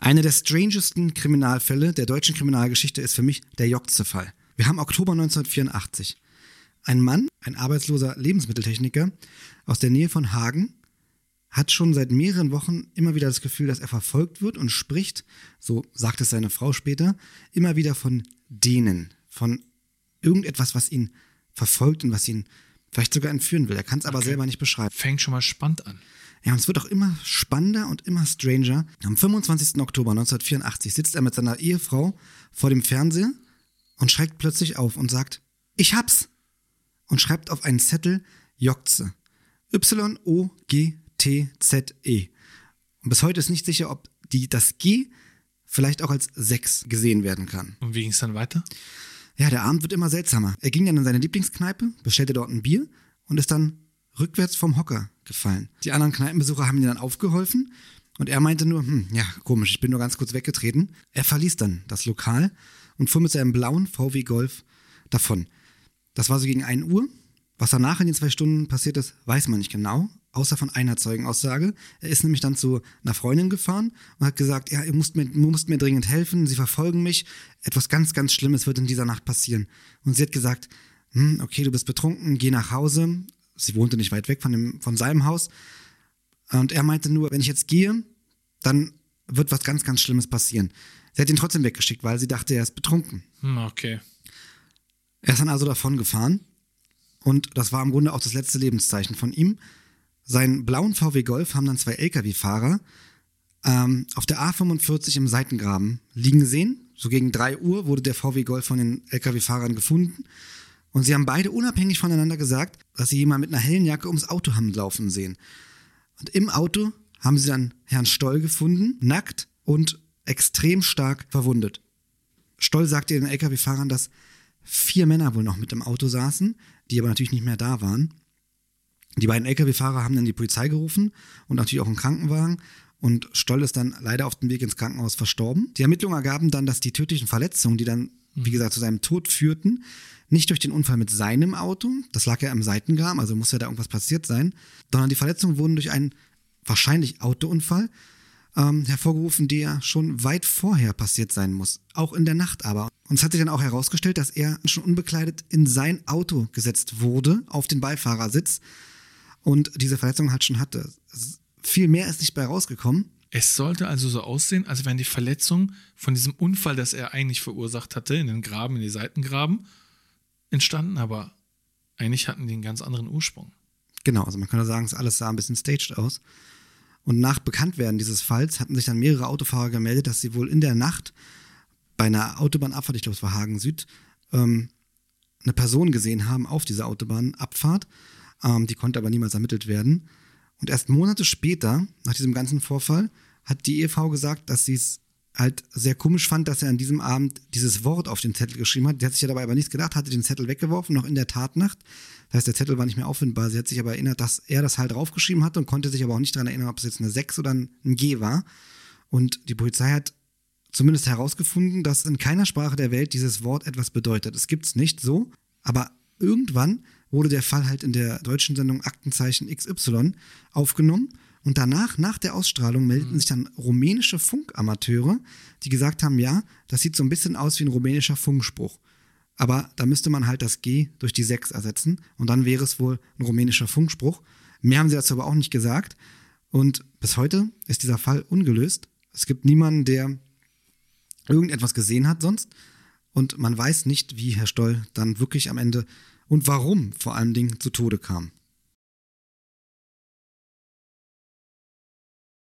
Einer der strangesten Kriminalfälle der deutschen Kriminalgeschichte ist für mich der Jokze-Fall. Wir haben Oktober 1984. Ein Mann, ein arbeitsloser Lebensmitteltechniker aus der Nähe von Hagen, hat schon seit mehreren Wochen immer wieder das Gefühl, dass er verfolgt wird und spricht, so sagt es seine Frau später, immer wieder von denen, von irgendetwas, was ihn verfolgt und was ihn vielleicht sogar entführen will. Er kann es aber Okay. selber nicht beschreiben. Fängt schon mal spannend an. Ja, und es wird auch immer spannender und immer stranger. Am 25. Oktober 1984 sitzt er mit seiner Ehefrau vor dem Fernseher und schreckt plötzlich auf und sagt, ich hab's! Und schreibt auf einen Zettel Jokze. Y-O-G-T-Z-E. Und bis heute ist nicht sicher, ob die, das G vielleicht auch als 6 gesehen werden kann. Und wie ging es dann weiter? Ja, der Abend wird immer seltsamer. Er ging dann in seine Lieblingskneipe, bestellte dort ein Bier und ist dann rückwärts vom Hocker gefallen. Die anderen Kneipenbesucher haben ihn dann aufgeholfen und er meinte nur, hm, ja, komisch, ich bin nur ganz kurz weggetreten. Er verließ dann das Lokal und fuhr mit seinem blauen VW Golf davon. Das war so gegen 1 Uhr. Was danach in den zwei Stunden passiert ist, weiß man nicht genau, außer von einer Zeugenaussage. Er ist nämlich dann zu einer Freundin gefahren und hat gesagt, ja, ihr müsst mir, müsst mir dringend helfen, sie verfolgen mich, etwas ganz, ganz Schlimmes wird in dieser Nacht passieren. Und sie hat gesagt, hm, okay, du bist betrunken, geh nach Hause. Sie wohnte nicht weit weg von, dem, von seinem Haus. Und er meinte nur, wenn ich jetzt gehe, dann wird was ganz, ganz Schlimmes passieren. Sie hat ihn trotzdem weggeschickt, weil sie dachte, er ist betrunken. Hm, okay. Er ist dann also davon gefahren und das war im Grunde auch das letzte Lebenszeichen von ihm. Seinen blauen VW Golf haben dann zwei Lkw-Fahrer ähm, auf der A45 im Seitengraben liegen sehen. So gegen 3 Uhr wurde der VW Golf von den Lkw-Fahrern gefunden. Und sie haben beide unabhängig voneinander gesagt, dass sie jemanden mit einer hellen Jacke ums Auto haben laufen sehen. Und im Auto haben sie dann Herrn Stoll gefunden, nackt und extrem stark verwundet. Stoll sagte den Lkw-Fahrern, dass vier Männer wohl noch mit im Auto saßen, die aber natürlich nicht mehr da waren. Die beiden Lkw-Fahrer haben dann die Polizei gerufen und natürlich auch einen Krankenwagen. Und Stoll ist dann leider auf dem Weg ins Krankenhaus verstorben. Die Ermittlungen ergaben dann, dass die tödlichen Verletzungen, die dann, wie gesagt, zu seinem Tod führten, nicht durch den Unfall mit seinem Auto, das lag ja im Seitengraben, also muss ja da irgendwas passiert sein, sondern die Verletzungen wurden durch einen wahrscheinlich Autounfall ähm, hervorgerufen, der schon weit vorher passiert sein muss. Auch in der Nacht aber. Und es hat sich dann auch herausgestellt, dass er schon unbekleidet in sein Auto gesetzt wurde, auf den Beifahrersitz und diese Verletzung halt schon hatte. Viel mehr ist nicht bei rausgekommen. Es sollte also so aussehen, als wären die Verletzungen von diesem Unfall, das er eigentlich verursacht hatte, in den Graben, in die Seitengraben, entstanden, aber eigentlich hatten die einen ganz anderen Ursprung. Genau, also man könnte sagen, es alles sah ein bisschen staged aus. Und nach Bekanntwerden dieses Falls hatten sich dann mehrere Autofahrer gemeldet, dass sie wohl in der Nacht bei einer Autobahnabfahrt, ich glaube es war Hagen Süd, ähm, eine Person gesehen haben auf dieser Autobahnabfahrt. Ähm, die konnte aber niemals ermittelt werden. Und erst Monate später, nach diesem ganzen Vorfall, hat die Ehefrau gesagt, dass sie es halt sehr komisch fand, dass er an diesem Abend dieses Wort auf den Zettel geschrieben hat. Die hat sich ja dabei aber nichts gedacht, hatte den Zettel weggeworfen, noch in der Tatnacht. Das heißt, der Zettel war nicht mehr auffindbar. Sie hat sich aber erinnert, dass er das halt draufgeschrieben hatte und konnte sich aber auch nicht daran erinnern, ob es jetzt eine 6 oder ein G war. Und die Polizei hat zumindest herausgefunden, dass in keiner Sprache der Welt dieses Wort etwas bedeutet. Es gibt's nicht so, aber irgendwann wurde der Fall halt in der deutschen Sendung Aktenzeichen XY aufgenommen und danach, nach der Ausstrahlung, meldeten sich dann rumänische Funkamateure, die gesagt haben, ja, das sieht so ein bisschen aus wie ein rumänischer Funkspruch. Aber da müsste man halt das G durch die 6 ersetzen und dann wäre es wohl ein rumänischer Funkspruch. Mehr haben sie dazu aber auch nicht gesagt. Und bis heute ist dieser Fall ungelöst. Es gibt niemanden, der irgendetwas gesehen hat sonst. Und man weiß nicht, wie Herr Stoll dann wirklich am Ende und warum vor allen Dingen zu Tode kam.